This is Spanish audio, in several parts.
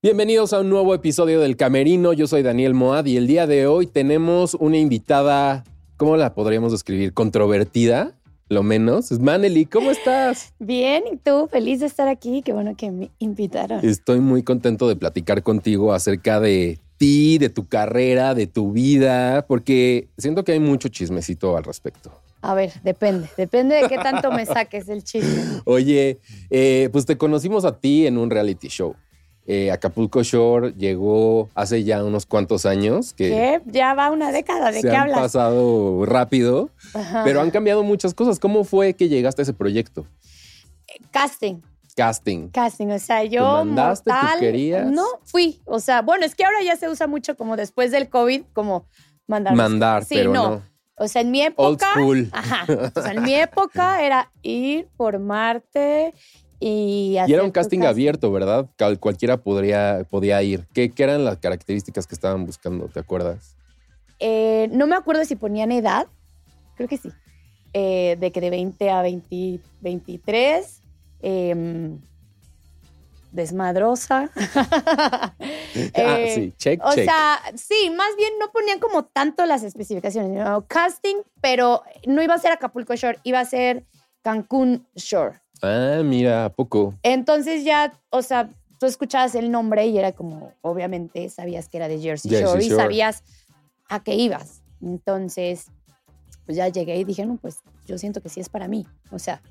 Bienvenidos a un nuevo episodio del Camerino. Yo soy Daniel Moad y el día de hoy tenemos una invitada, ¿cómo la podríamos describir? Controvertida, lo menos. Es Maneli, ¿cómo estás? Bien, ¿y tú? Feliz de estar aquí. Qué bueno que me invitaron. Estoy muy contento de platicar contigo acerca de ti, de tu carrera, de tu vida, porque siento que hay mucho chismecito al respecto. A ver, depende, depende de qué tanto me saques el chisme. Oye, eh, pues te conocimos a ti en un reality show. Eh, Acapulco Shore llegó hace ya unos cuantos años. Que ¿Qué? Ya va una década, ¿de se qué han hablas? pasado rápido, Ajá. pero han cambiado muchas cosas. ¿Cómo fue que llegaste a ese proyecto? Casting, Casting. casting, o sea, yo mandaste, tú mortal, querías? No, fui, o sea, bueno, es que ahora ya se usa mucho como después del COVID, como mandar. Mandar, Sí, pero no. no. O sea, en mi Old época, school. ajá, o sea, en mi época era ir, formarte y era un casting abierto, ¿verdad? Cualquiera podría, podía ir. ¿Qué, qué eran las características que estaban buscando? ¿Te acuerdas? Eh, no me acuerdo si ponían edad, creo que sí, eh, de que de 20 a 20, 23, em, desmadrosa. ah, Eh, sí, check, O check. sea, sí, más bien no ponían como tanto las especificaciones, ¿no? casting, pero no iba a ser Acapulco Shore, iba a ser Cancún Shore. Ah, mira, ¿a poco? Entonces ya, o sea, tú escuchabas el nombre y era como, obviamente, sabías que era de Jersey, Jersey Shore, y sabías a qué ibas. Entonces, pues ya llegué y dije, no, pues yo siento que sí es para mí. O sea,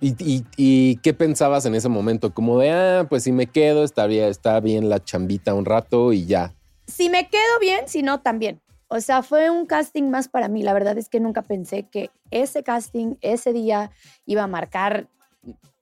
¿Y, y, y qué pensabas en ese momento? Como de, ah, pues si me quedo, estaría, está bien la chambita un rato y ya. si me quedo bien, si no, también. O sea, fue un casting más para mí. La verdad es que nunca pensé que ese casting, ese día, iba a marcar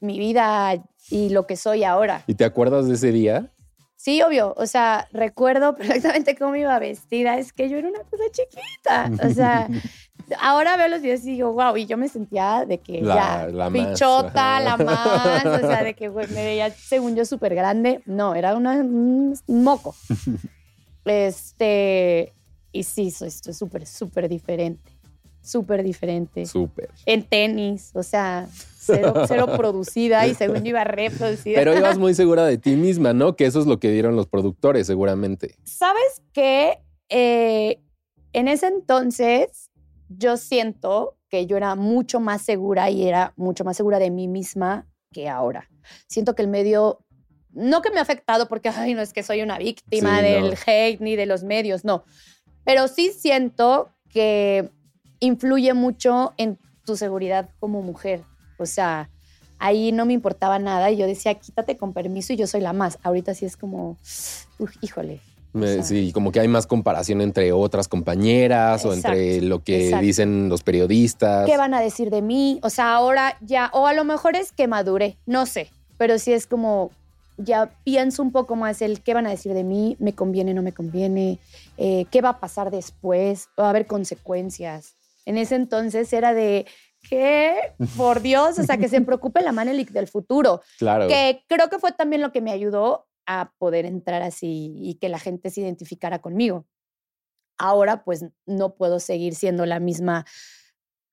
mi vida y lo que soy ahora. ¿Y te acuerdas de ese día? Sí, obvio. O sea, recuerdo perfectamente cómo iba vestida. Es que yo era una cosa chiquita. O sea, ahora veo los videos y digo, wow. Y yo me sentía de que La- ya, la más, pichota, la más. O sea, de que me veía, según yo, súper grande. No, era una, un moco. Este. Y sí, soy estoy súper, súper diferente. Súper diferente. Súper. En tenis, o sea, cero, cero producida y según yo iba reproducida. Pero ibas muy segura de ti misma, ¿no? Que eso es lo que dieron los productores, seguramente. ¿Sabes qué? Eh, en ese entonces yo siento que yo era mucho más segura y era mucho más segura de mí misma que ahora. Siento que el medio, no que me ha afectado porque, ay, no es que soy una víctima Sí, del no. hate ni de los medios, no. Pero sí siento que influye mucho en tu seguridad como mujer. O sea, ahí no me importaba nada y yo decía, quítate con permiso y yo soy la más. Ahorita sí es como, "Uf, híjole, Me- O sea- sí, como que hay más comparación entre otras compañeras o entre lo que exacto. dicen los periodistas. ¿qué van a decir de mí? O sea, ahora ya, o a lo mejor es que madure, no sé, pero sí es como, ya pienso un poco más el qué van a decir de mí, me conviene, no me conviene, eh, qué va a pasar después, va a haber consecuencias. En ese entonces era de, ¿qué? Por Dios, o sea, que se preocupe la Manelik del futuro, Claro. que creo que fue también lo que me ayudó a poder entrar así y que la gente se identificara conmigo. Ahora pues no puedo seguir siendo la misma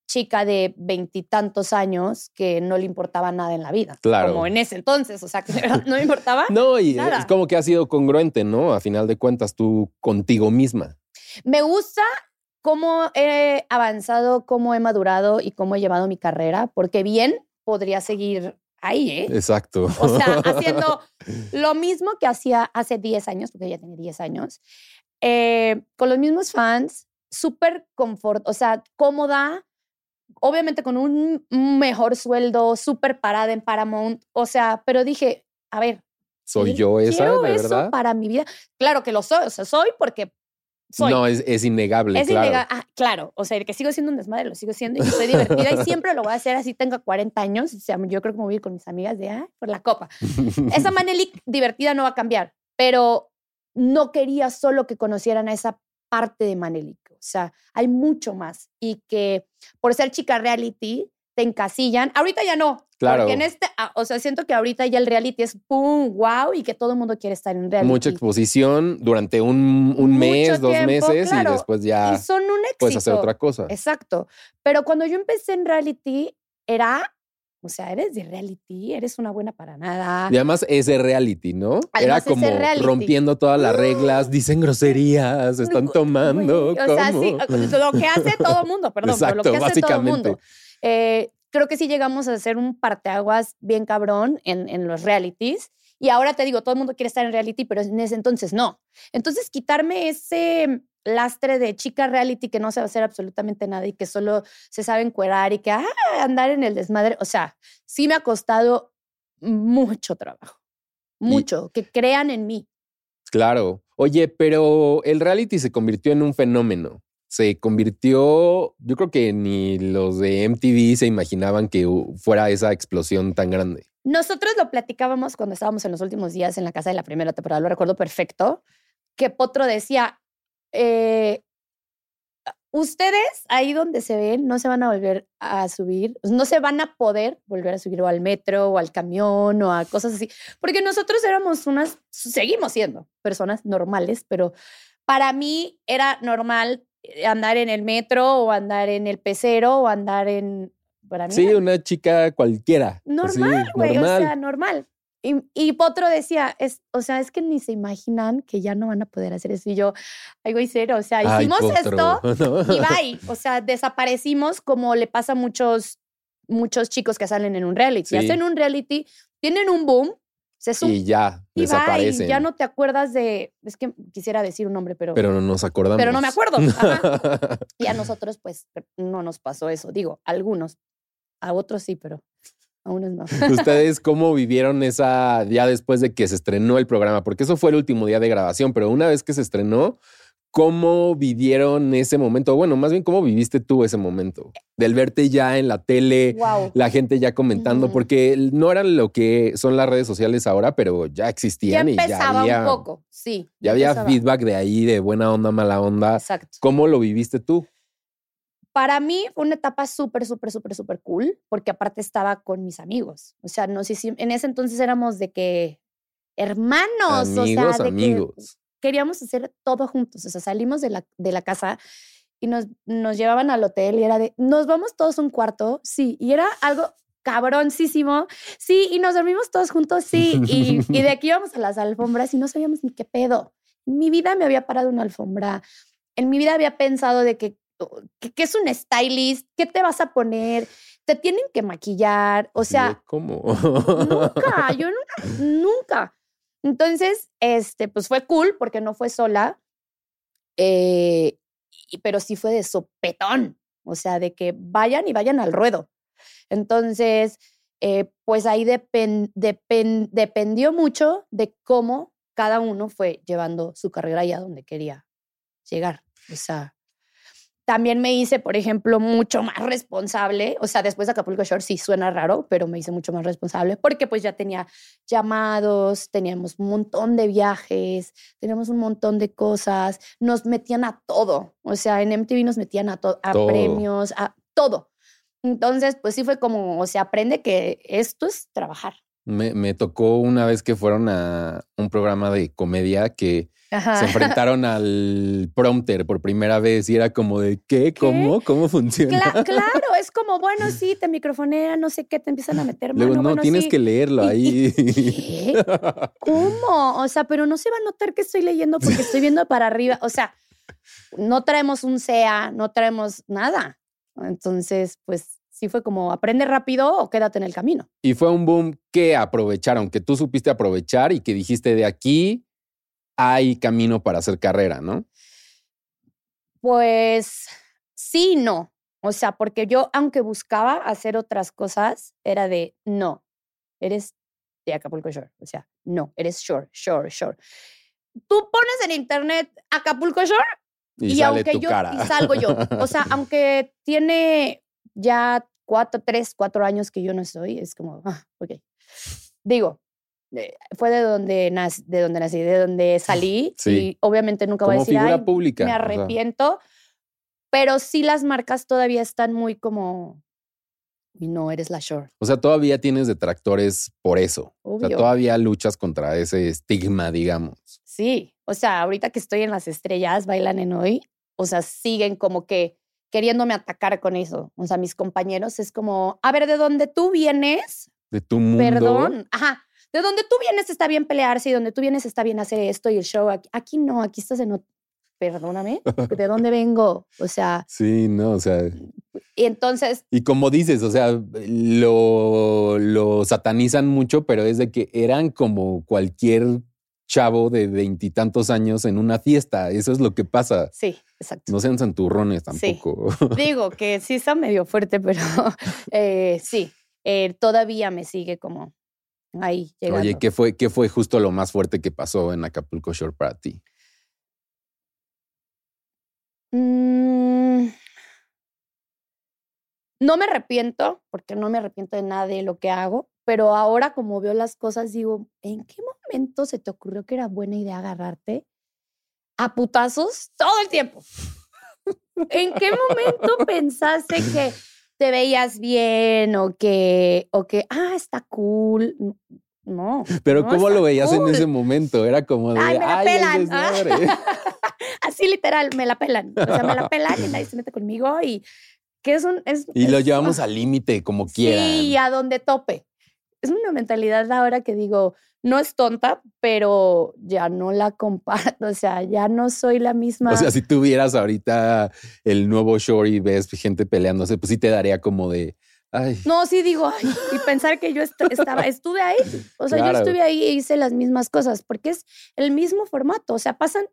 chica de veintitantos años que no le importaba nada en la vida. Claro. Como en ese entonces, o sea, que de verdad no me importaba. No, y Nada. es como que ha sido congruente, ¿no? A final de cuentas, tú contigo misma. Me gusta cómo he avanzado, cómo he madurado y cómo he llevado mi carrera, porque bien podría seguir ahí, ¿eh? Exacto. O sea, haciendo lo mismo que hacía hace 10 años, porque ya tenía 10 años, eh, con los mismos fans, súper confort, o sea, cómoda, obviamente con un mejor sueldo, súper parada en Paramount, o sea, pero dije, a ver, ¿Soy ¿quiero- yo esa, quiero de eso verdad? para mi vida. Claro que lo soy, o sea, soy porque soy. No, es, es innegable, Es claro. innega- ah, claro, o sea, que sigo siendo un desmadre, lo sigo siendo y soy divertida y siempre lo voy a hacer así, tengo 40 años, o sea, yo creo que me voy a ir con mis amigas de, ah, por la copa. Esa Manelik divertida no va a cambiar, pero no quería solo que conocieran a esa parte de Manelik, o sea, hay mucho más y que por ser chica reality te encasillan, ahorita ya no, Claro. porque en este, ah, o sea, siento que ahorita ya el reality es pum, wow y que todo el mundo quiere estar en reality. Mucha exposición durante un, un mes, dos tiempo, meses claro. y después ya y son un éxito. puedes hacer otra cosa. Exacto. Pero cuando yo empecé en reality, era O sea, eres de reality, eeres una buena para nada. Y además es de reality, ¿no? Además Era como rompiendo todas las reglas, dicen groserías, están tomando. Güey, O sea, ¿cómo? sí, lo que hace todo mundo, perdón, pero lo que Exacto, hace todo mundo. Eh, creo que sí llegamos a hacer un parteaguas bien cabrón en, en los realities. Y ahora te digo, todo el mundo quiere estar en reality, pero en ese entonces no. Entonces, quitarme ese lastre de chica reality que no sabe hacer absolutamente nada y que solo se sabe encuerar y que ah, andar en el desmadre. O sea, sí me ha costado mucho trabajo. Mucho. Que crean en mí. Claro. Oye, pero el reality se convirtió en un fenómeno. Se convirtió, yo creo que ni los de MTV se imaginaban que fuera esa explosión tan grande. Nosotros lo platicábamos cuando estábamos en los últimos días en la casa de la primera temporada, lo recuerdo perfecto, que Potro decía, eh, ustedes ahí donde se ven no se van a volver a subir, no se van a poder volver a subir o al metro o al camión o a cosas así, porque nosotros éramos unas, seguimos siendo personas normales, pero para mí era normal andar en el metro o andar en el pecero o andar en... Para mí Sí, una chica cualquiera. normal, güey, o sea, normal. Y, y Potro decía, es, o sea, es que ni se imaginan que ya no van a poder hacer eso. Y yo, ay, güey, cero, o sea, hicimos esto y bye. O sea, desaparecimos como le pasa a muchos, muchos chicos que salen en un reality. Sí. Hacen un reality, tienen un boom, se Y ya, y, desaparecen. ya no te acuerdas de, es que quisiera decir un nombre, pero, Pero no nos acordamos. pero no me acuerdo. Ajá. Y a nosotros, pues, no nos pasó eso. Digo, a algunos, a otros sí, pero a unos no. ¿Ustedes cómo vivieron esa ya después de que se estrenó el programa? Porque eso fue el último día de grabación, pero una vez que se estrenó, ¿cómo vivieron ese momento? Bueno, más bien, ¿cómo viviste tú ese momento? Del verte ya en la tele, Wow. la gente ya comentando, porque no eran lo que son las redes sociales ahora, pero ya Ya existían y ya había, un poco, sí. ya había empezaba. feedback de ahí, de buena onda, mala onda. Exacto. ¿Cómo lo viviste tú? Para mí fue una etapa súper, súper, súper, súper cool, porque aparte estaba con mis amigos. O sea, no sé si en ese entonces éramos de que hermanos, amigos, o sea, de que amigos. Queríamos hacer todo juntos. O sea, salimos de la, de la casa y nos, nos llevaban al hotel y era de, nos vamos todos a un cuarto, sí, y era algo cabroncísimo, sí, y nos dormimos todos juntos, sí, y, y de aquí íbamos a las alfombras y no sabíamos ni qué pedo. En mi vida me había parado una alfombra, en mi vida había pensado de que, que, que es un stylist, ¿qué te vas a poner? Te tienen que maquillar, o sea, ¿cómo? nunca, yo nunca, nunca. Entonces, este, pues fue cool porque no fue sola, eh, y- pero sí fue de sopetón, o sea, de que vayan y vayan al ruedo. Entonces, eh, pues ahí depen- depen- dependió mucho de cómo cada uno fue llevando su carrera allá donde quería llegar. O sea, también me hice, por ejemplo, mucho más responsable. O sea, después de Acapulco Shore sí suena raro, pero me hice mucho más responsable porque pues ya tenía llamados, teníamos un montón de viajes, teníamos un montón de cosas, nos metían a todo. O sea, en MTV nos metían a, to- a Todo. premios, a todo. Entonces, pues sí fue como, o sea, aprende que esto es trabajar. Me, me tocó una vez que fueron a un programa de comedia que Ajá. se enfrentaron al prompter por primera vez y era como de ¿qué? ¿Cómo? ¿Cómo funciona? Cla- claro, es como, bueno, sí, te microfonean, no sé qué, te empiezan a meter mano. Luego, no, bueno, tienes sí. que leerlo ahí. ¿Qué? ¿Cómo? O sea, pero no se va a notar que estoy leyendo porque estoy viendo para arriba. O sea, no traemos un SEA, no traemos nada. Entonces, pues sí fue como aprende rápido o quédate en el camino. y fue un boom que aprovecharon, que tú supiste aprovechar y que dijiste de aquí hay camino para hacer carrera, ¿no? Pues sí, no. O sea, porque yo, aunque buscaba hacer otras cosas, era de no, eres de Acapulco Shore. O sea, no, eres Shore, Shore, Shore. Tú pones en internet Acapulco Shore Y, aunque yo cara. y salgo yo. O sea, aunque tiene ya cuatro, tres, cuatro años que yo no estoy, es como, ah, ok. Digo, fue de donde nací, de donde nací, de donde salí Sí. y obviamente nunca voy a decir, "Ay, pública. me o sea, arrepiento, pero sí las marcas todavía están muy como, no eres la shore. O sea, todavía tienes detractores por eso. O sea, todavía luchas contra ese estigma, digamos. Sí, o sea, ahorita que estoy en las estrellas, bailan en hoy, o sea, siguen como que, queriéndome atacar con eso. O sea, mis compañeros es como, a ver, ¿de dónde tú vienes? De tu mundo. Perdón. Ajá. De donde tú vienes está bien pelearse y donde tú vienes está bien hacer esto y el show. Aquí, aquí no, aquí estás en... Perdóname, ¿de dónde vengo? O sea, Sí, no, o sea, y entonces, y como dices, o sea, lo, lo satanizan mucho, pero es de que eran como cualquier chavo de veintitantos años en una fiesta. Eso es lo que pasa. sí, exacto. No sean santurrones Sí. tampoco. Digo que sí está medio fuerte, pero eh, sí, eh, todavía me sigue como ahí llegando. Oye, ¿qué fue, ¿qué fue justo lo más fuerte que pasó en Acapulco Shore para ti? Mm, No me arrepiento, porque no me arrepiento de nada de lo que hago, pero ahora como veo las cosas, digo, ¿en qué momento se te ocurrió que era buena idea agarrarte a putazos todo el tiempo? ¿En qué momento pensaste que te veías bien o que, o que, ah, está cool? No. Pero no ¿cómo lo veías en ese momento? Era como de, Ay, me la "Ay, el pelan. ah". desmadre". Así literal, me la pelan. O sea, me la pelan y nadie se mete conmigo y que es un... Es, Y lo es- llevamos al límite como quieran. Sí, a donde tope. Es una mentalidad ahora que digo, no es tonta, pero ya no la comparto. O sea, ya no soy la misma. O sea, si tuvieras ahorita el nuevo shore y ves gente peleándose, pues sí te daría como de, ay, no, sí digo, ay, y pensar que yo est- estaba, estuve ahí. O sea, Claro. yo estuve ahí e hice las mismas cosas, porque es el mismo formato. O sea, pasan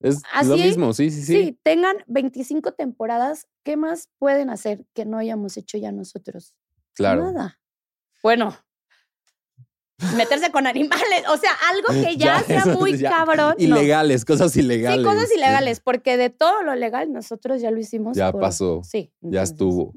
es así lo mismo, sí, sí, Sí. sí. tengan 25 temporadas, ¿qué más pueden hacer que no hayamos hecho ya nosotros? Claro. Nada. Bueno, meterse con animales, o sea, algo que ya, Ya, sea eso muy ya. cabrón. no. Ilegales, cosas ilegales. Sí, cosas ilegales, porque de todo lo legal nosotros ya lo hicimos. Ya por- pasó, Sí. ya estuvo.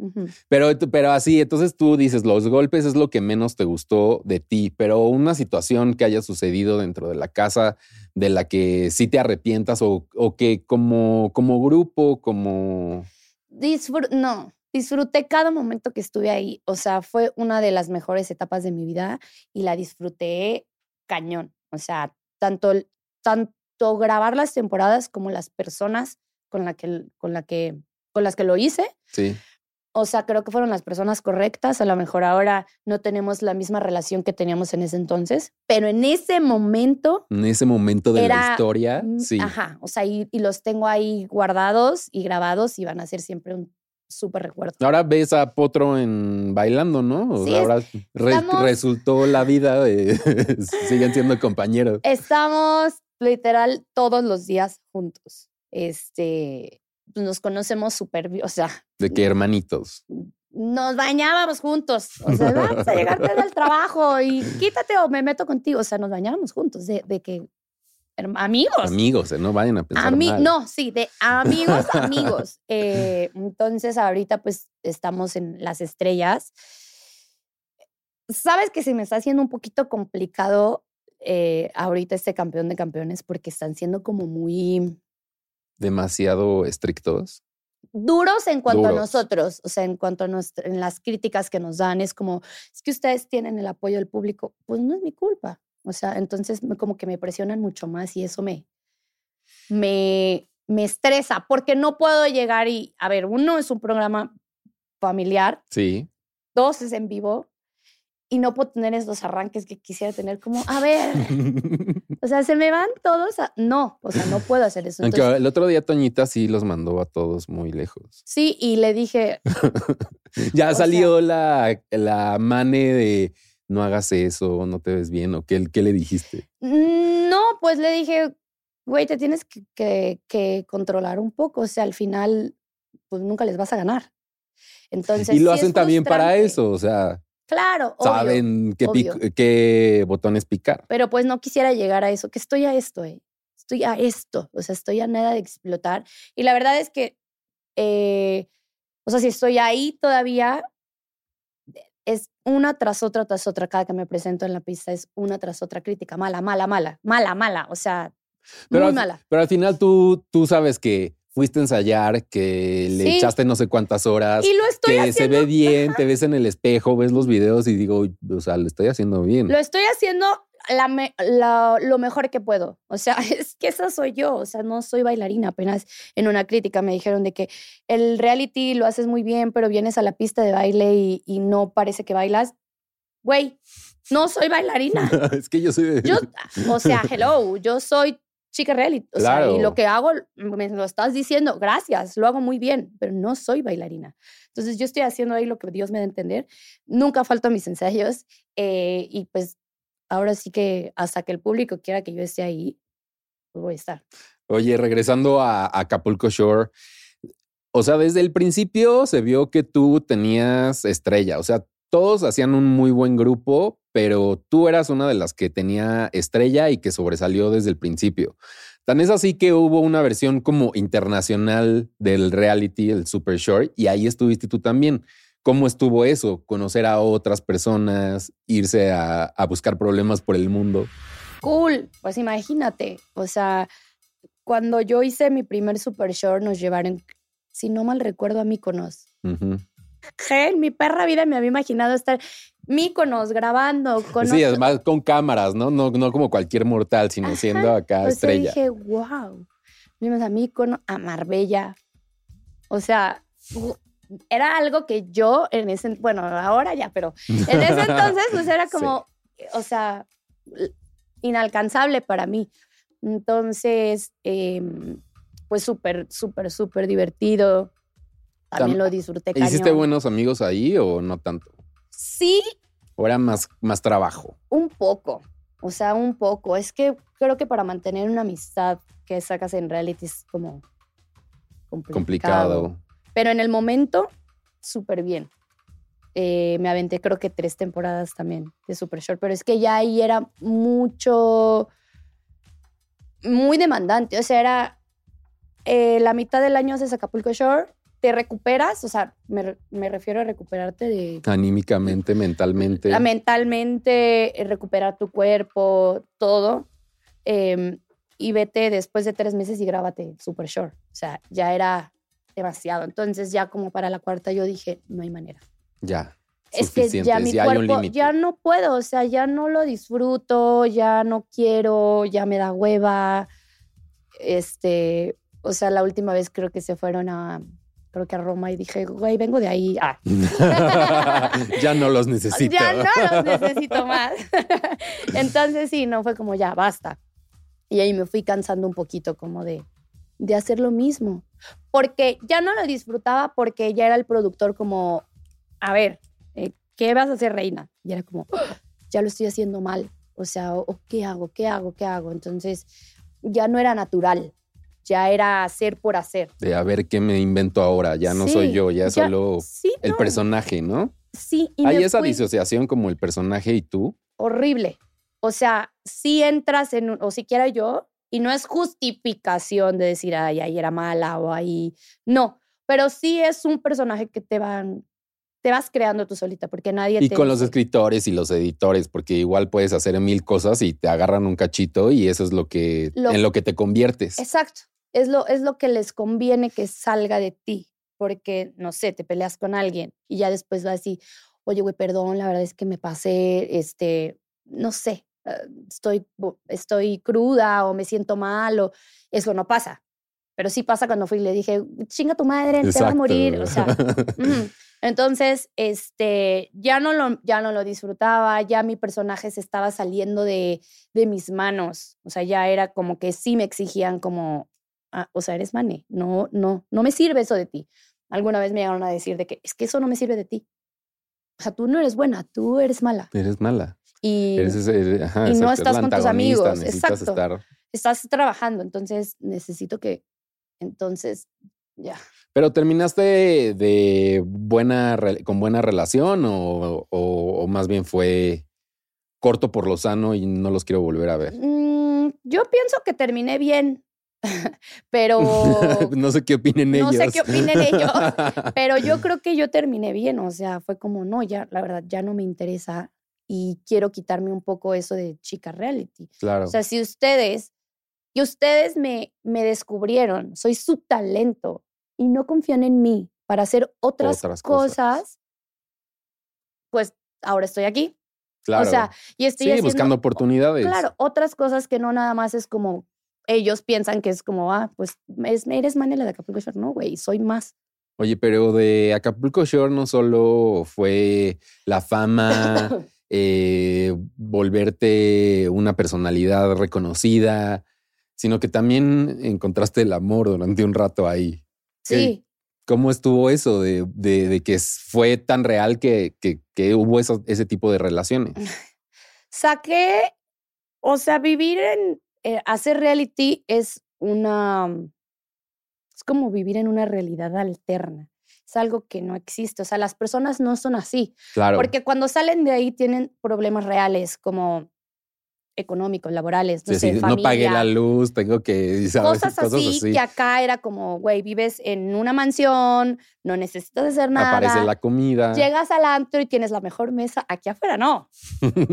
Pero, pero así, entonces tú dices, los golpes es lo que menos te gustó de ti, pero una situación que haya sucedido dentro de la casa de la que sí te arrepientas o, o que como, como grupo, como... Disfr- no, disfruté cada momento que estuve ahí. O sea, fue una de las mejores etapas de mi vida y la disfruté cañón. O sea, tanto, tanto grabar las temporadas como las personas con, la que, con, la que, con las que lo hice. Sí, O sea, creo que fueron las personas correctas. A lo mejor ahora no tenemos la misma relación que teníamos en ese entonces, pero en ese momento en ese momento de la historia, sí. Ajá, o sea, y, y los tengo ahí guardados y grabados y van a ser siempre un súper recuerdo. Ahora ves a Potro en bailando, ¿no? O Sí, sea, ahora re- estamos- resultó la vida de siguen siendo compañeros. Estamos literal todos los días juntos. Este, pues, nos conocemos súper bien, o sea, De que hermanitos. nos bañábamos juntos. O sea, vamos a llegar tarde al trabajo y quítate o me meto contigo. O sea, nos bañábamos juntos, de, de que amigos. Amigos, ¿eh? no vayan a pensar Ami- mal. no, sí, de amigos, amigos. Eh, entonces, ahorita pues estamos en las estrellas. Sabes que se me está haciendo un poquito complicado eh, ahorita este campeón de campeones porque están siendo como muy Demasiado estrictos. duros en cuanto a nosotros, o sea, en cuanto a nuestra- en las críticas que nos dan, es como, es que ustedes tienen el apoyo del público, pues no es mi culpa, o sea, entonces me- como que me presionan mucho más y eso me, me, me estresa, porque no puedo llegar y, a ver, uno es un programa familiar, Sí. dos es en vivo, y no puedo tener esos arranques que quisiera tener como, a ver, o sea, se me van todos a... No, o sea, no puedo hacer eso. Aunque el otro día Toñita sí los mandó a todos muy lejos. sí, y le dije, Ya salió la, la mane de no hagas eso, no te ves bien, o qué, qué le dijiste. Mm, No, pues le dije, güey, te tienes que, que- que controlar un poco. O sea, al final, pues nunca les vas a ganar. Entonces. y lo sí hacen también para eso, o sea, Claro, obvio, saben qué, obvio. qué botones picar. Pero pues no quisiera llegar a eso, que estoy a esto, eh. Estoy a esto. O sea, estoy a nada de explotar. Y la verdad es que, eh, o sea, si estoy ahí todavía, es una tras otra, tras otra. Cada que me presento en la pista es una tras otra crítica. Mala, mala, mala, mala, mala. O sea, Pero muy al- mala. Pero al final tú, tú sabes que fuiste a ensayar, que le Sí. echaste no sé cuántas horas, Y lo estoy que haciendo. se ve bien, te ves en el espejo, ves los videos y digo, o sea, lo estoy haciendo bien. Lo estoy haciendo la me- la- lo mejor que puedo. O sea, es que esa soy yo. O sea, no soy bailarina. Apenas en una crítica me dijeron de que el reality lo haces muy bien, pero vienes a la pista de baile y, y no parece que bailas. Güey, no soy bailarina. es que yo soy. Yo, o sea, hello, yo soy chica reality. O sea, y lo que hago, me lo estás diciendo, gracias, lo hago muy bien, pero no soy bailarina. Entonces, yo estoy haciendo ahí lo que Dios me da a entender. Nunca falto a mis ensayos eh, y pues ahora sí que hasta que el público quiera que yo esté ahí, pues voy a estar. Oye, regresando a, Acapulco Shore, o sea, desde el principio se vio que tú tenías estrella, o sea, todos hacían un muy buen grupo, pero tú eras una de las que tenía estrella y que sobresalió desde el principio. Tan es así que hubo una versión como internacional del reality, el Super Short, y ahí estuviste tú también. ¿Cómo estuvo eso? Conocer a otras personas, irse a, a buscar problemas por el mundo. Cool, pues imagínate, o sea, cuando yo hice mi primer super short nos llevaron, si no mal recuerdo, a que en mi perra vida me había imaginado estar Míconos grabando con Sí, además con cámaras, ¿no? No, no como cualquier mortal, sino Ajá, siendo acá sea, estrella. dije, wow. Fuimos a Míconos, a Marbella. O sea, era algo que yo en ese, bueno, ahora ya, pero en ese entonces pues era Sí. como, o sea, inalcanzable para mí. Entonces, em, pues súper, súper, súper divertido. También Tam- lo disfruté ¿Hiciste cañón. buenos amigos ahí o no tanto? Sí, ¿O era más, más trabajo? Un poco, o sea, un poco. Es que creo que para mantener una amistad que sacas en reality es como complicado. Complicado. Pero en el momento, súper bien. Eh, me aventé creo que tres temporadas también de Super Short, pero es que ya ahí era mucho, muy demandante. O sea, era eh, la mitad del año haces Acapulco Shore, te recuperas, o sea, me, me refiero a recuperarte de Anímicamente, mentalmente. mentalmente, eh, recuperar tu cuerpo, todo. em, y vete después de tres meses y grábate super short. O sea, ya era demasiado. Entonces, ya como para la cuarta, yo dije, no hay manera. Ya. Es que ya mi cuerpo, ya no puedo, o sea, ya no lo disfruto, ya no quiero, ya me da hueva. Este, o sea, la última vez creo que se fueron a, creo que a Roma y dije, güey, vengo de ahí. Ah, ya no los necesito. Ya no los necesito más. Entonces sí, no fue como ya, basta. Y ahí me fui cansando un poquito como de, de hacer lo mismo. Porque ya no lo disfrutaba porque ya era el productor como, a ver, eh, ¿qué vas a hacer, reina? Y era como, "Ah, ya lo estoy haciendo mal. O sea, o- ¿qué hago? ¿Qué hago? ¿Qué hago? Entonces ya no era natural. Ya era hacer por hacer. De a ver qué me invento ahora. Ya no soy Sí, yo, ya es ya- solo Sí, el no, personaje, ¿no? Sí, y Hay esa fui- disociación como el personaje y tú. horrible. O sea, si entras en, un- o siquiera yo, y no es justificación de decir, ay, ahí era mala o ahí, no, pero sí es un personaje que te van, te vas creando tú solita, porque nadie Y te con los escritores y los editores, porque igual puedes hacer mil cosas y te agarran un cachito y eso es lo que Lo- en lo que te conviertes. Exacto, es lo, es lo que les conviene que salga de ti, porque, no sé, te peleas con alguien y ya después vas así, oye, güey, perdón, la verdad es que me pasé, este, no sé, eh, estoy, estoy cruda o me siento mal o eso no pasa. Pero sí pasa cuando fui y le dije, chinga tu madre, te vas a morir. O sea. Entonces, este, ya no lo, ya no lo disfrutaba, ya mi personaje se estaba saliendo de, de mis manos. O sea, ya era como que sí me exigían como, "Ah, o sea, eres mane, no, no, no me sirve eso de ti. Alguna vez me llegaron a decir de que es que eso no me sirve de ti. O sea, tú no eres buena, tú eres mala. Eres mala. Y Eres ese- ajá, y no estás con tus amigos, exacto. estar. estás trabajando, entonces necesito que, entonces, ya. Pero terminaste de, buena con buena relación o, o- o más bien fue corto por lo sano y no los quiero volver a ver. Mm, yo pienso que terminé bien, pero no sé qué opinen No ellos. sé qué opinen ellos. Pero yo creo que yo terminé bien, o sea, fue como, no, ya, la verdad, ya no me interesa y quiero quitarme un poco eso de chica reality. claro. O sea, si ustedes, y ustedes me, me descubrieron, soy su talento y no confían en mí para hacer otras, Otras cosas. cosas, pues ahora estoy aquí. Claro. O sea, y estoy sí, haciendo buscando oportunidades. Claro, otras cosas que no nada más es como ellos piensan que es como, ah, pues es- eres Manela de Acapulco Shore. No, güey, soy más. Oye, pero de Acapulco Shore no solo fue la fama, eh, volverte una personalidad reconocida, sino que también encontraste el amor durante un rato ahí. Sí, ¿Cómo estuvo eso de, de- de que fue tan real que, que- que hubo eso- ese tipo de relaciones? saqué, o sea, vivir en, eh, hacer reality es una, es como vivir en una realidad alterna. Es algo que no existe. O sea, las personas no son así. Claro. Porque cuando salen de ahí tienen problemas reales como económicos, laborales, no Sí, sé, sí, familia. no pagué la luz, tengo que, ¿sabes? Cosas así, que acá era como, güey, vives en una mansión, no necesitas hacer nada. Aparece la comida. Llegas al antro y tienes la mejor mesa. Aquí afuera no.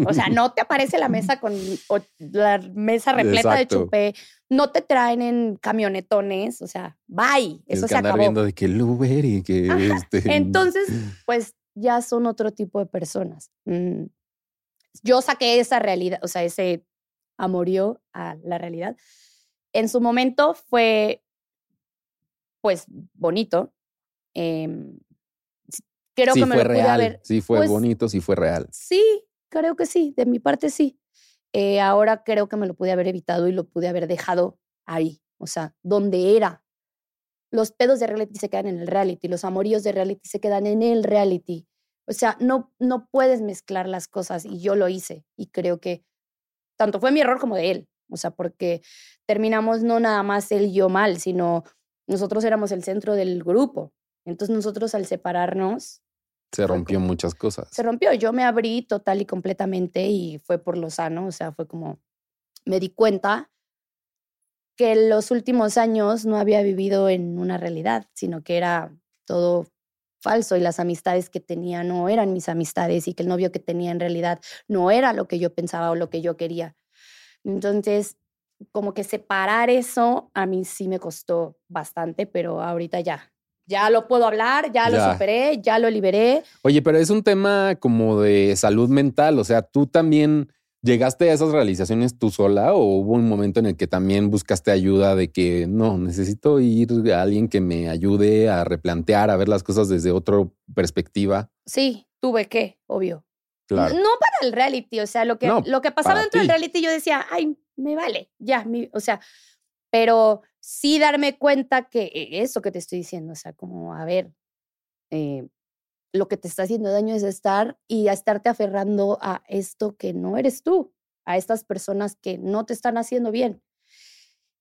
O sea, no te aparece la mesa con o- la mesa repleta Exacto. de chupé. No te traen en camionetones. O sea, bye. Eso que se andar acabó. viendo de que el Uber y que este, Entonces, pues ya son otro tipo de personas. Mm. Yo saqué esa realidad, o sea, ese amorío a la realidad. En su momento fue, pues, bonito. S- creo sí que me fue lo pude real, haber. sí fue pues, bonito, sí fue real. Sí, creo que sí, de mi parte sí. Eh, ahora creo que me lo pude haber evitado y lo pude haber dejado ahí, o sea, donde era. Los pedos de reality se quedan en el reality, los amoríos de reality se quedan en el reality. O sea, no, no puedes mezclar las cosas y yo lo hice y creo que tanto fue mi error como de él, o sea, porque terminamos no nada más él y yo mal, sino nosotros éramos el centro del grupo. Entonces nosotros al separarnos Se rompió muchas cosas. se rompió. Yo me abrí total y completamente y fue por lo sano, o sea, fue como, me di cuenta que en los últimos años no había vivido en una realidad, sino que era todo falso y las amistades que tenía no eran mis amistades y que el novio que tenía en realidad no era lo que yo pensaba o lo que yo quería. Entonces, como que separar eso a mí sí me costó bastante, pero ahorita ya. Ya lo puedo hablar, ya, Ya. lo superé, ya lo liberé. Oye, pero es un tema como de salud mental, o sea, tú también llegaste a esas realizaciones tú sola o hubo un momento en el que también buscaste ayuda de que no, necesito ir a alguien que me ayude a replantear, a ver las cosas desde otra perspectiva. Sí, tuve que, obvio. Claro. No para el reality, o sea, lo que, No, lo que pasaba dentro del reality yo decía, ay, me vale, ya, mi- o sea, pero sí darme cuenta que eh, eso que te estoy diciendo, o sea, como, a ver, eh, lo que te está haciendo daño es estar y a estarte aferrando a esto que no eres tú, a estas personas que no te están haciendo bien.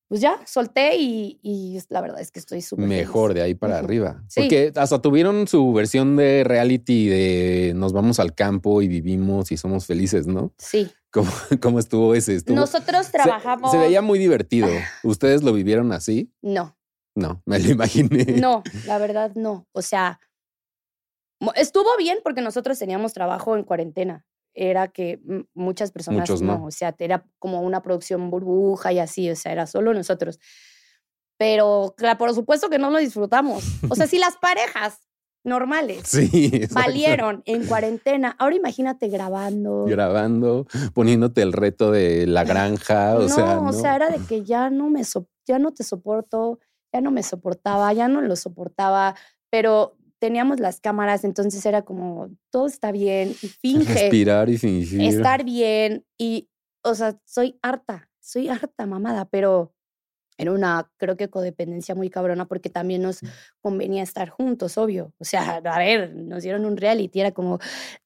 Pues ya, solté y, y la verdad es que estoy súper feliz. Mejor de ahí para Ujú. arriba. Sí. Porque hasta tuvieron su versión de reality de nos vamos al campo y vivimos y somos felices, ¿no? Sí. ¿Cómo, cómo estuvo ese? Estuvo- Nosotros se- trabajamos... Se, veía muy divertido. ¿Ustedes lo vivieron así? No, No, me lo imaginé. No, la verdad no. O sea, estuvo bien porque nosotros teníamos trabajo en cuarentena. Era que mm, muchas personas Muchos no. no. O sea, era como una producción burbuja y así. O sea, era solo nosotros. Pero, claro, por supuesto que no lo disfrutamos. O sea, si las parejas normales Sí, exacto. valieron en cuarentena, ahora imagínate grabando. Grabando, poniéndote el reto de la granja, o no, sea, no. o sea, era de que ya no me so- ya no te soporto, ya no me soportaba, ya no lo soportaba, pero teníamos las cámaras, entonces era como todo está bien y finge Respirar y fingir. estar bien y o sea, soy harta, soy harta mamada, pero era una creo que codependencia muy cabrona porque también nos convenía estar juntos, obvio. O sea, a ver, nos dieron un reality, era como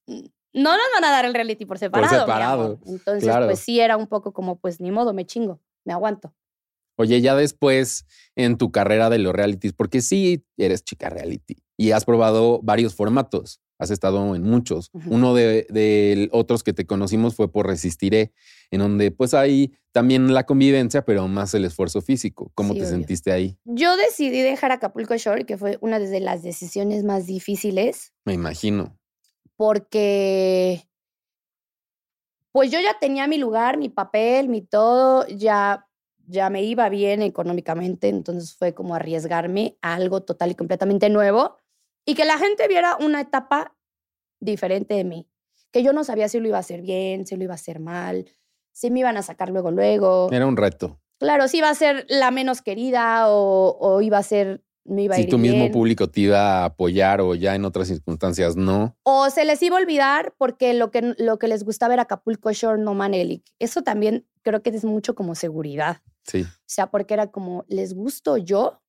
"Mm, no nos van a dar el reality por separado. mi separado, amor". Entonces, claro. pues sí era un poco como pues ni modo, me chingo, me aguanto. Oye, ya después en tu carrera de los realities, porque sí eres chica reality y has probado varios formatos, has estado en muchos. Uno de, de otros que te conocimos fue por Resistiré, en donde pues hay también la convivencia, pero más el esfuerzo físico. ¿Cómo Sí, te obvio. sentiste ahí? Yo decidí dejar Acapulco Shore, que fue una de las decisiones más difíciles, Me imagino. porque pues yo ya tenía mi lugar, mi papel, mi todo, ya ya me iba bien económicamente, entonces fue como arriesgarme a algo total y completamente nuevo y que la gente viera una etapa diferente de mí, que yo no sabía si lo iba a hacer bien, si lo iba a hacer mal, si me iban a sacar luego, luego. Era un reto. Claro, si iba a ser la menos querida o, o iba a ser, me iba a Si ir tu mismo público te iba a apoyar o ya en otras circunstancias no. O se les iba a olvidar porque lo que, lo que les gustaba era Acapulco Shore, no Manelik. Eso también creo que es mucho como seguridad. Sí. O sea, porque era como, ¿les gusto yo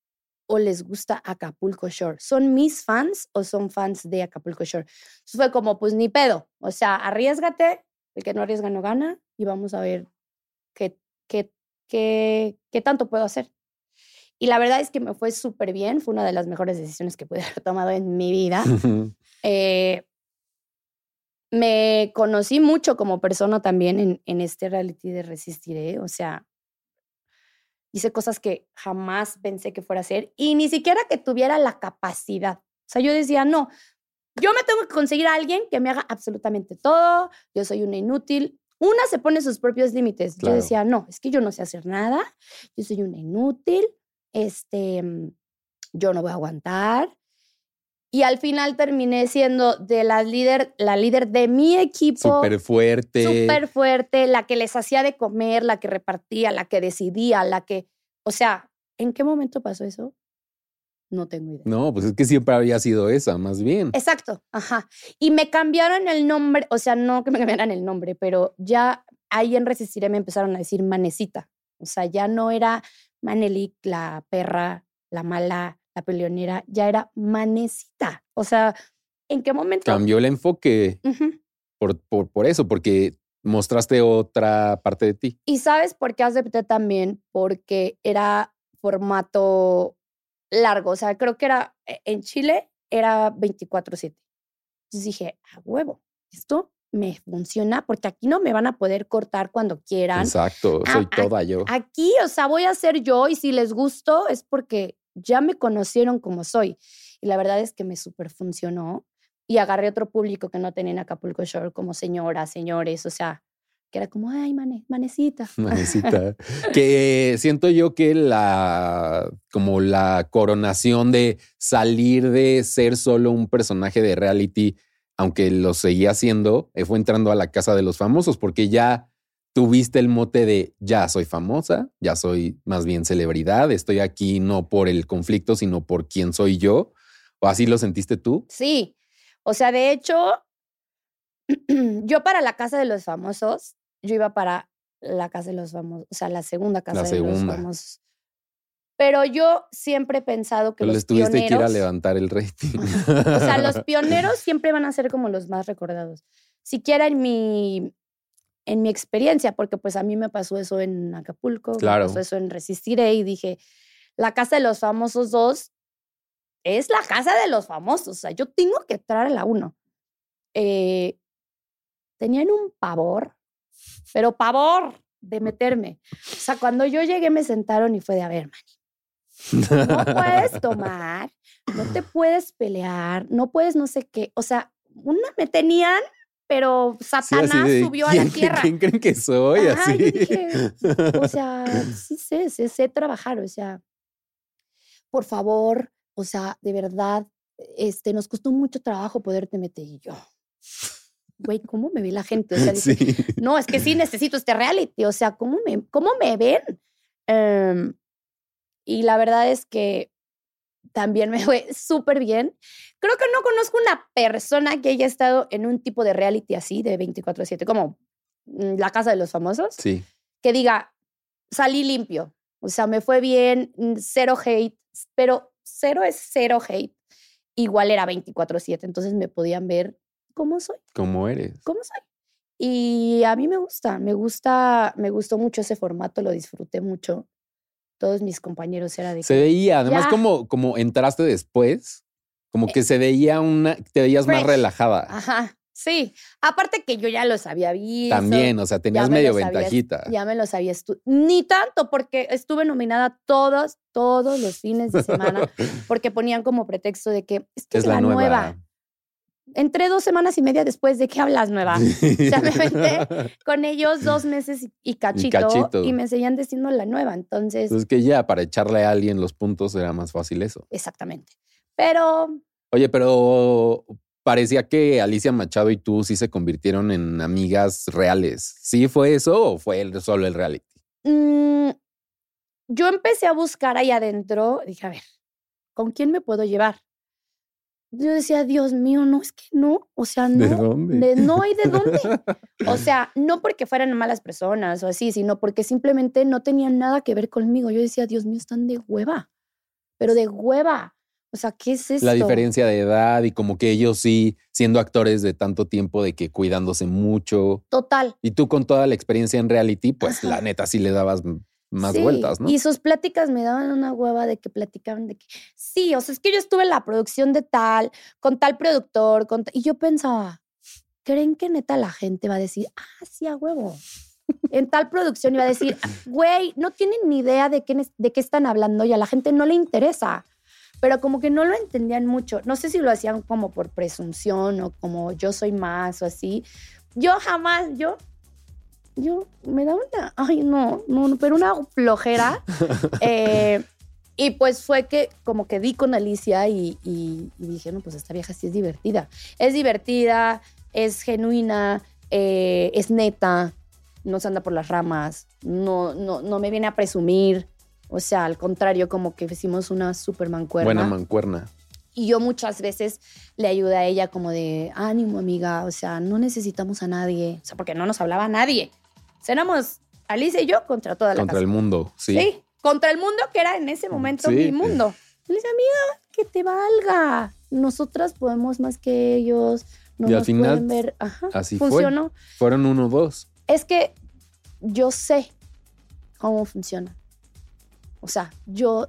o les gusta Acapulco Shore? ¿Son mis fans o son fans de Acapulco Shore? Entonces fue como, pues ni pedo. O sea, arriesgate, el que no arriesga no gana y vamos a ver qué, qué, qué, qué tanto puedo hacer. Y la verdad es que me fue súper bien. Fue una de las mejores decisiones que pude haber tomado en mi vida. Eh, me conocí mucho como persona también en, en este reality de Resistiré. O sea, hice cosas que jamás pensé que fuera a hacer y ni siquiera que tuviera la capacidad. O sea, yo decía, no, yo me tengo que conseguir a alguien que me haga absolutamente todo. Yo soy una inútil. Una se pone sus propios límites. Claro. Yo decía, no, es que yo no sé hacer nada. Yo soy una inútil. Este, yo no voy a aguantar. Y al final terminé siendo de la líder, la líder de mi equipo. Súper fuerte. Súper fuerte, la que les hacía de comer, la que repartía, la que decidía, la que. O sea, ¿en qué momento pasó eso? No tengo idea. No, pues es que siempre había sido esa, más bien. Exacto, ajá. Y me cambiaron el nombre, o sea, no que me cambiaran el nombre, pero ya ahí en Resistiré me empezaron a decir Manecita. O sea, ya no era Manelik, la perra, la mala, la peleonera, ya era Manecita. O sea, ¿en qué momento? Cambió el enfoque por, por, por eso, porque mostraste otra parte de ti. Y sabes por qué acepté también, porque era formato largo. O sea, creo que era e- en Chile era 24/7. Entonces dije, a huevo, esto me funciona porque aquí no me van a poder cortar cuando quieran. Exacto, soy ah, toda yo. Aquí, o sea, voy a ser yo y si les gusto es porque ya me conocieron como soy. Y la verdad es que me súper funcionó y agarré otro público que no tenía en Acapulco Shore como señoras, señores, o sea, que era como, ay, mane, manecita. Manecita. que siento yo que la como la coronación de salir de ser solo un personaje de reality, aunque lo seguía haciendo, eh, fue entrando a la casa de los famosos, porque ya tuviste el mote de ya soy famosa, ya soy más bien celebridad, estoy aquí no por el conflicto, sino por quién soy yo. ¿O así lo sentiste tú? Sí, o sea, de hecho, yo para la casa de los famosos, yo iba para la casa de los famosos, o sea, la segunda casa La de los famosos. Pero yo siempre he pensado que Pero los les tuviste que ir a levantar el rating. o sea, los pioneros siempre van a ser como los más recordados. Siquiera en mi, en mi experiencia, porque pues a mí me pasó eso en Acapulco, Claro. me pasó eso en Resistiré y dije, la casa de los famosos dos es la casa de los famosos, o sea, yo tengo que entrar a la uno. Eh, tenían un pavor, pero pavor de meterme. O sea, cuando yo llegué me sentaron y fue de, a ver, man, no puedes tomar, no te puedes pelear, no puedes no sé qué. O sea, una me tenían, pero Sí, Satanás de, subió a ¿quién, la tierra. ¿Quién creen que soy? Ajá, así. yo dije, O sea, sí sé, sé, sé trabajar, o sea, por favor, o sea, de verdad, este, nos costó mucho trabajo poderte meter y yo. Güey, ¿cómo me ve la gente? O sea, dije, Sí. no, es que sí necesito este reality. O sea, ¿cómo me, cómo me ven? Em, y la verdad es que también me fue súper bien. Creo que no conozco una persona que haya estado en un tipo de reality así, de 24-7, como mm, La Casa de los Famosos, Sí. que diga, salí limpio. O sea, me fue bien, mm, cero hate, pero cero es cero hate. Igual era 24-7, entonces me podían ver cómo soy ¿Cómo eres? cómo soy. Y a mí me gusta, me gusta, me gustó mucho ese formato, lo disfruté mucho. Todos mis compañeros era de Se que, veía, además, Ya. como, como entraste después, como que se veía una, te veías más relajada. ajá, sí. Aparte que yo ya los había visto. También, o sea, tenías me medio había- ventajita. Ya me los había Ni tanto, porque estuve nominada todos, todos los fines de semana, porque ponían como pretexto de que es que es la nueva. Entré dos semanas y media después de que hablas nueva. sea, me aventé con ellos dos meses y- y cachito, y, cachito. me seguían diciendo la nueva. Entonces, Entonces que ya para echarle a alguien los puntos era más fácil eso. exactamente. Pero Oye, pero parecía que Alicia Machado y tú sí se convirtieron en amigas reales. ¿Sí fue eso o fue el- solo el reality? Mm, yo empecé a buscar ahí adentro, dije, a ver, ¿con quién me puedo llevar? Yo decía, Dios mío, no, es que no, o sea, no, ¿De dónde? de- no hay de dónde. O sea, no porque fueran malas personas o así, sino porque simplemente no tenían nada que ver conmigo. Yo decía, Dios mío, están de hueva, pero de hueva. O sea, ¿qué es esto? La diferencia de edad y como que ellos sí, siendo actores de tanto tiempo, de que cuidándose mucho. Total. Y tú con toda la experiencia en reality, pues Ajá. la neta sí le dabas más Sí, vueltas, ¿no? Y sus pláticas me daban una hueva de que platicaban de que, sí, o sea, es que yo estuve en la producción de tal, con tal productor, con ta-". y yo pensaba, ¿creen que neta la gente va a decir, ah, sí, a huevo? En tal producción iba a decir, güey, no tienen ni idea de qué, de qué están hablando y a la gente no le interesa. Pero como que no lo entendían mucho. No sé si lo hacían como por presunción o como yo soy más o así. Yo jamás, yo yo me da una, ay no, no, no, pero una flojera. Eh, y pues fue que como que di con Alicia y, y- y dije, no, pues esta vieja sí es divertida. Es divertida, es genuina, eh, es neta, no se anda por las ramas, no, no, no me viene a presumir. O sea, al contrario, como que hicimos una super mancuerna. Buena mancuerna. Y yo muchas veces le ayudé a ella como de, ánimo amiga, o sea, no necesitamos a nadie, o sea, porque no nos hablaba nadie. Éramos Alicia y yo contra toda la Contra casa. el mundo, sí. Sí, contra el mundo que era en ese momento Sí. mi mundo. Y le decía, amiga, que te valga. Nosotras podemos más que ellos. No Y al nos final, pueden ver. Ajá, así fue. funcionó. Fueron uno o dos. Es que yo sé cómo funciona. O sea, yo,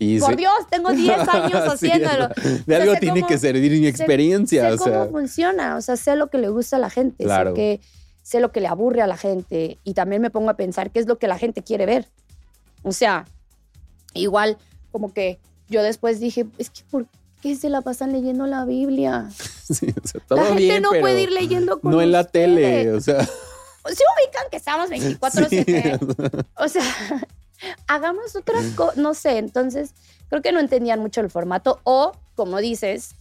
Y por Dios, tengo 10 años Sí, haciéndolo. De algo tiene cómo- que servir mi sé- experiencia. sé o sea, cómo funciona, o sea, sé lo que le gusta a la gente, Claro. sé, que, sé lo que le aburre a la gente y también me pongo a pensar qué es lo que la gente quiere ver. O sea, igual como que yo después dije, es que ¿por qué se la pasan leyendo la Biblia? sí, o sea, todo la gente bien, no pero puede ir leyendo con No en la ustedes. tele, o sea. Sí ubican que estamos 24/7. O sea, hagamos otra cosa, no sé, entonces creo que no entendían mucho el formato o, como dices,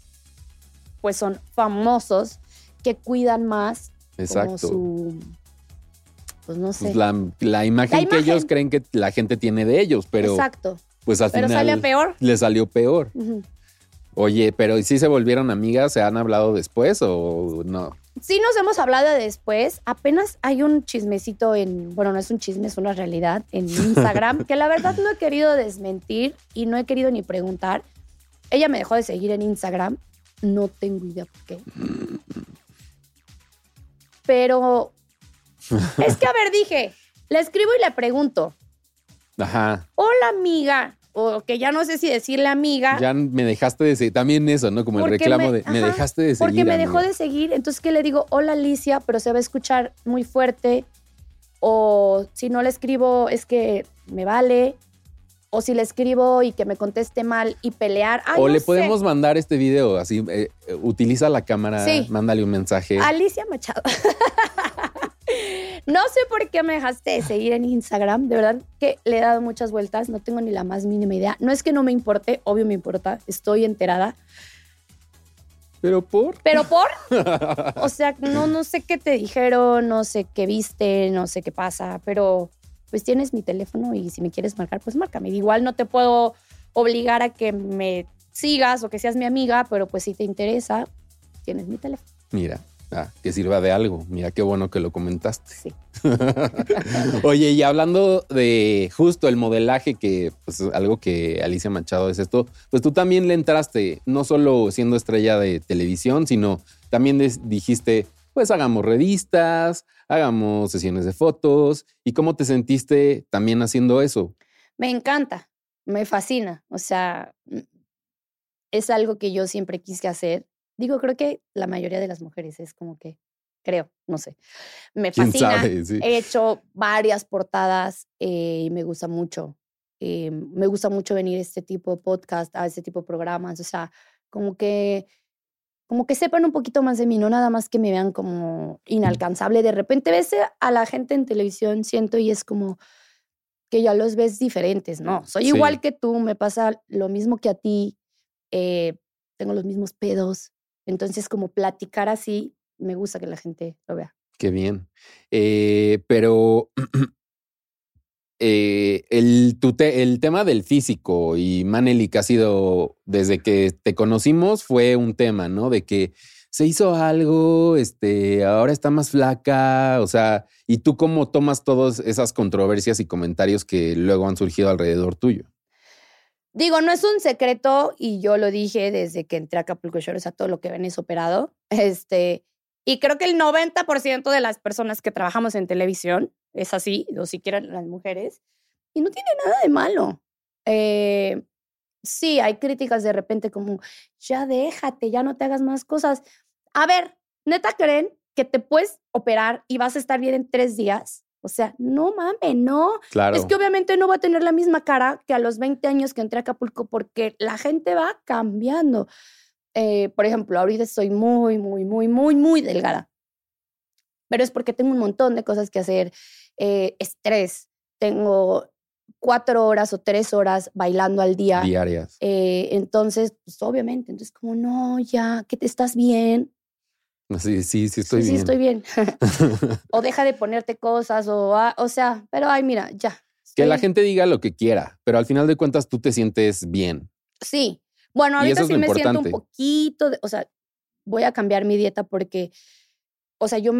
pues son famosos que cuidan más como Exacto. su, pues no sé. Pues la, la imagen La que ellos creen que la gente tiene de ellos, pero Exacto, pues al pero final sale peor. le salió peor. Oye, pero ¿y si se volvieron amigas? ¿Se han hablado después o no? Sí nos hemos hablado después. Apenas hay un chismecito en, bueno, no es un chisme, es una realidad en Instagram, que la verdad no he querido desmentir y no he querido ni preguntar. Ella me dejó de seguir en Instagram. No tengo idea por qué. Pero es que, a ver, dije, le escribo y le pregunto, Ajá. hola amiga, o que ya no sé si decirle amiga. Ya me dejaste de seguir. También eso, ¿no? Como el reclamo me- de me dejaste de seguir. Porque me dejó amiga". de seguir, entonces que le digo, hola Alicia, pero se va a escuchar muy fuerte. O si no le escribo, es que me vale. O si le escribo y que me conteste mal y pelear. Ay, O no le sé. podemos mandar este video así, eh, utiliza la cámara, Sí. mándale un mensaje. Alicia Machado. no sé por qué me dejaste de seguir en Instagram. De verdad que le he dado muchas vueltas. No tengo ni la más mínima idea. No es que no me importe, obvio me importa. Estoy enterada. Pero por. Pero por, o sea, no, no sé qué te dijeron, no sé qué viste, no sé qué pasa, pero pues tienes mi teléfono y si me quieres marcar, pues márcame. Igual no te puedo obligar a que me sigas o que seas mi amiga, pero pues si te interesa, tienes mi teléfono. Mira, ah, que sirva de algo. Mira qué bueno que lo comentaste. Sí. Oye, y hablando de justo el modelaje, que pues algo que Alicia Machado es esto, pues tú también le entraste, no solo siendo estrella de televisión, sino también dijiste, pues hagamos revistas, hagamos sesiones de fotos. ¿Y cómo te sentiste también haciendo eso? Me encanta, me fascina. O sea, mm, es algo que yo siempre quise hacer. Digo, creo que la mayoría de las mujeres es como que, creo, no sé. Me ¿Quién fascina. sabe? Sí. He hecho varias portadas eh, y me gusta mucho. Eh, me gusta mucho venir a este tipo de podcast, a este tipo de programas. O sea, como que, como que sepan un poquito más de mí, no nada más que me vean como inalcanzable. De repente ves a la gente en televisión, siento, y es como que ya los ves diferentes. No, soy Sí. igual que tú, me pasa lo mismo que a ti. eh, tengo los mismos pedos. Entonces, como platicar así, me gusta que la gente lo vea. Qué bien. Eh, pero eh, el, tema del físico y Maneli que ha sido desde que te conocimos fue un tema, ¿no? De que se hizo algo, este, ahora está más flaca, o sea, ¿y tú cómo tomas todas esas controversias y comentarios que luego han surgido alrededor tuyo? Digo, no es un secreto y yo lo dije desde que entré a Acapulco Shores a todo lo que ven es operado. Este, y creo que el 90% de las personas que trabajamos en televisión es así, o siquiera las mujeres, y no tiene nada de malo. Eh, sí, hay críticas de repente como, ya déjate, ya no te hagas más cosas. A ver, neta creen que te puedes operar y vas a estar bien en tres días. O sea, no mames, no. Claro. Es que obviamente no va a tener la misma cara que a los 20 años que entré a Acapulco porque la gente va cambiando. Eh, por ejemplo, ahorita estoy muy, muy, muy, muy, muy delgada. Pero es porque tengo un montón de cosas que hacer. Eh, estrés. Tengo cuatro horas o tres horas bailando al día. Diarias. Eh, entonces, pues obviamente, entonces como, no, ya, que te estás bien. Sí, sí, sí estoy sí, bien. Sí, estoy bien. o deja de ponerte cosas, o, ah, o sea, pero ay, mira, ya. Que la gente diga lo que quiera, pero al final de cuentas tú te sientes bien. Sí. Bueno, ahorita es sí me siento un poquito, de- o sea, voy a cambiar mi dieta porque, o sea, yo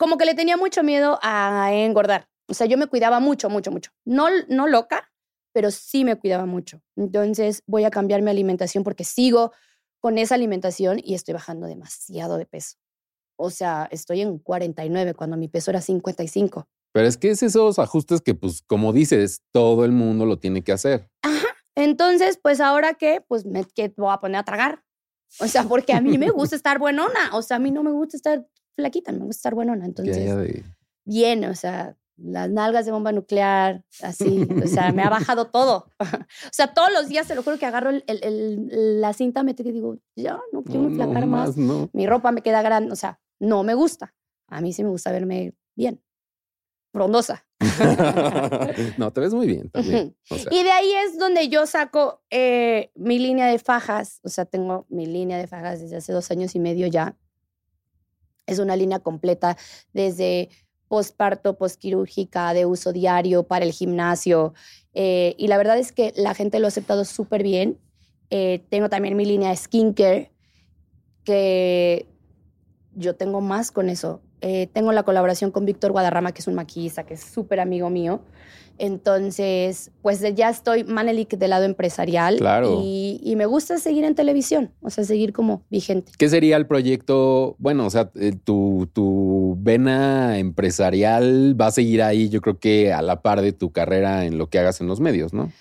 como que le tenía mucho miedo a engordar. O sea, yo me cuidaba mucho, mucho, mucho. No, no loca, pero sí me cuidaba mucho. Entonces voy a cambiar mi alimentación porque sigo con esa alimentación y estoy bajando demasiado de peso. O sea, estoy en 49 cuando mi peso era 55. Pero es que es esos ajustes que, pues, como dices, todo el mundo lo tiene que hacer. Ajá. Entonces, pues ahora qué, pues me que voy a poner a tragar. O sea, porque a mí me gusta estar buenona. O sea, a mí no me gusta estar flaquita, me gusta estar buenona. Entonces, haya de- bien, o sea, las nalgas de bomba nuclear, así. O sea, me ha bajado todo. O sea, todos los días te lo juro que agarro el- el- el- la cinta, me y digo, ya, no quiero No, flacar no más. no. Mi ropa me queda grande. O sea, no me gusta. A mí sí me gusta verme bien, frondosa. no, te ves muy bien también. O sea, Y de ahí es donde yo saco eh, mi línea de fajas. O sea, tengo mi línea de fajas desde hace dos años y medio ya. Es una línea completa desde posparto, posquirúrgica, de uso diario para el gimnasio. eh, y la verdad es que la gente lo ha aceptado súper bien. Eh, tengo también mi línea de skincare, que yo tengo más con eso. Eh, tengo la colaboración con Víctor Guadarrama, que es un maquillista, que es súper amigo mío. Entonces, pues ya estoy Manelik del lado empresarial. Claro. Y, y me gusta seguir en televisión, o sea, seguir como vigente. ¿Qué sería el proyecto? Bueno, o sea, eh, tu, tu vena empresarial va a seguir ahí, yo creo que a la par de tu carrera en lo que hagas en los medios, ¿no?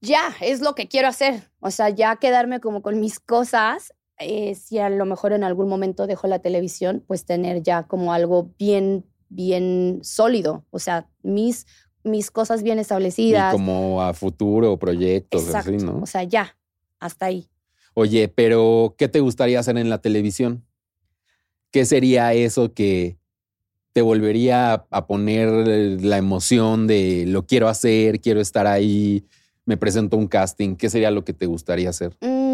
Ya, es lo que quiero hacer. O sea, ya quedarme como con mis cosas. Eh, si a lo mejor en algún momento dejo la televisión, pues tener ya como algo bien, bien sólido. O sea, mis, mis cosas bien Y establecidas. como a futuro, proyectos, Exacto. así, ¿no? O sea, ya, hasta ahí. Oye, pero ¿qué te gustaría hacer en la televisión? ¿Qué sería eso que te volvería a- poner la emoción de lo quiero hacer, quiero estar ahí, me presento un casting? ¿Qué sería lo que te gustaría hacer? Mm,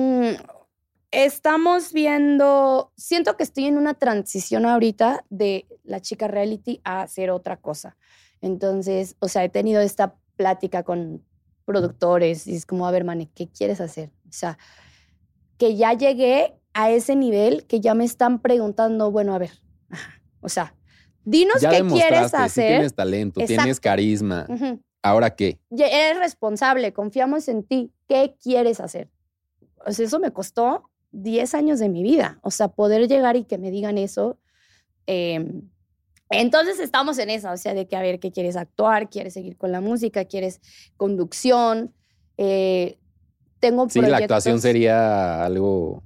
estamos viendo, siento que estoy en una transición ahorita de la chica reality a hacer otra cosa. Entonces, o sea, he tenido esta plática con productores y es como, a ver, Mane, ¿qué quieres hacer? O sea, que ya llegué a ese nivel que ya me están preguntando, bueno, a ver, ajá, o sea, dinos ya qué quieres sí hacer. tienes talento, tienes carisma. ¿Ahora qué? Ya Eres responsable, confiamos en ti. ¿Qué quieres hacer? O sea, eso me costó 10 años de mi vida. O sea, poder llegar y que me digan eso. eh, entonces estamos en esa, o sea, de que a ver, ¿qué quieres actuar? ¿Quieres seguir con la música? ¿Quieres conducción? Eh, tengo Sí, la actuación sería algo...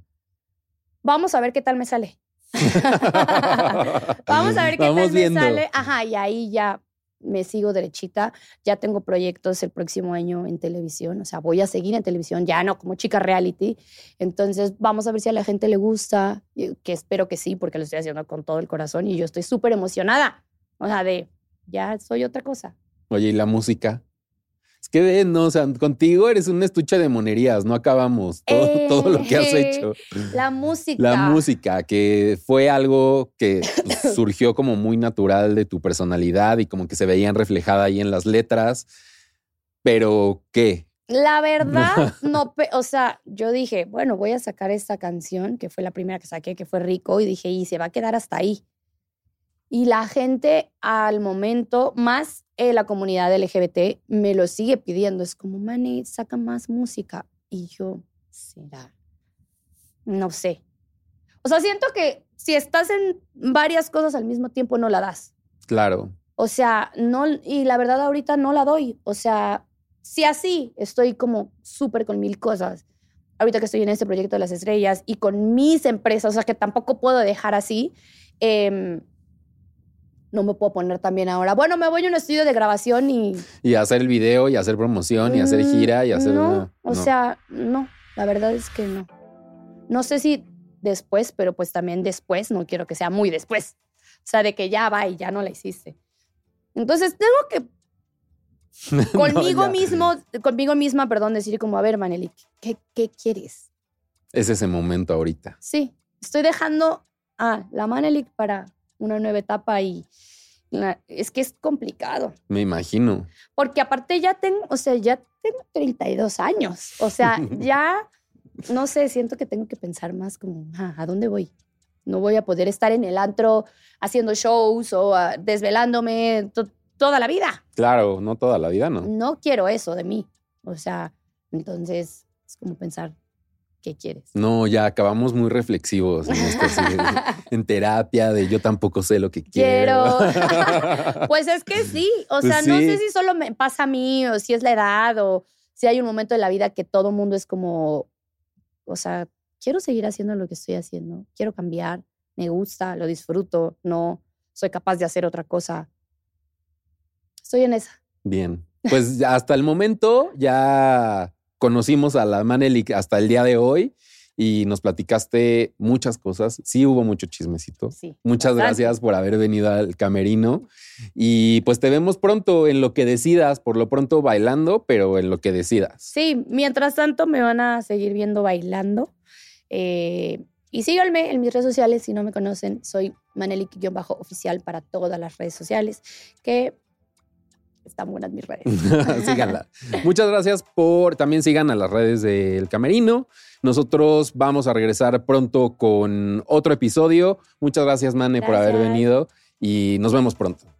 Vamos a ver qué tal me sale. Vamos a ver qué Vamos tal viendo. me sale. Ajá, y ahí ya me sigo derechita. Ya tengo proyectos el próximo año en televisión. O sea, voy a seguir en televisión, ya no como chica reality. Entonces, vamos a ver si a la gente le gusta, y que espero que sí, porque lo estoy haciendo con todo el corazón y yo estoy súper emocionada. O sea, de ya soy otra cosa. Oye, ¿y la música? Es que ven, no, o sea, contigo eres un estuche de monerías, no acabamos todo, todo lo que has hecho. La música. La música, que fue algo que pues, surgió como muy natural de tu personalidad y como que se veían reflejada ahí en las letras. Pero, ¿qué? La verdad, no, o sea, yo dije, bueno, voy a sacar esta canción, que fue la primera que saqué, que fue Rico, y dije, y se va a quedar hasta ahí. Y la gente al momento, más eh, la comunidad LGBT, me lo sigue pidiendo. Es como, Mane, saca más música. Y yo, será. No sé. O sea, siento que si estás en varias cosas al mismo tiempo, no la das. Claro. O sea, no, y la verdad ahorita no la doy. O sea, si así estoy como súper con mil cosas, ahorita que estoy en este proyecto de las estrellas y con mis empresas, o sea, que tampoco puedo dejar así, em, no me puedo poner también ahora, bueno, me voy a un estudio de grabación y... Y hacer el video y hacer promoción y hacer Mm, gira y hacer. No, una- o no. sea, no, la verdad es que no. No sé si después, pero pues también después, no quiero que sea muy después. O sea, de que ya va y ya no la hiciste. Entonces tengo que No, conmigo mismo, conmigo misma, perdón, decir como, a ver, Maneli, ¿qué, qué quieres? Es ese momento ahorita. Sí, estoy dejando a la Manelik para una nueva etapa y la- es que es complicado. Me imagino. Porque aparte ya tengo, o sea, ya tengo 32 años. O sea, ya, no sé, siento que tengo que pensar más como, ah, ¿a dónde voy? No voy a poder estar en el antro haciendo shows o ah, desvelándome to- toda la vida. Claro, no toda la vida, ¿no? No quiero eso de mí. O sea, entonces es como pensar, ¿qué quieres? No, ya acabamos muy reflexivos en esto, en terapia de yo tampoco sé lo que quiero. Pues es que sí, o Pues sea, no sé si solo me pasa a mí o si es la edad o si hay un momento de la vida que todo mundo es como, o sea, quiero seguir haciendo lo que estoy haciendo, quiero cambiar, me gusta, lo disfruto, no soy capaz de hacer otra cosa. Estoy en esa. Bien. Pues hasta el momento ya conocimos a la Manelik hasta el día de hoy y nos platicaste muchas cosas. Sí hubo mucho chismecito. Sí. Muchas bastante. gracias por haber venido al camerino y pues te vemos pronto en lo que decidas, por lo pronto bailando, pero en lo que decidas. Sí, mientras tanto me van a seguir viendo bailando. Eh, y síganme en mis redes sociales si no me conocen. Soy Manelik-oficial para todas las redes sociales, que están buenas mis redes. Síganla. Muchas gracias por también sigan a las redes del Camerino. Nosotros vamos a regresar pronto con otro episodio. Muchas gracias, Mane, por haber venido y nos vemos pronto.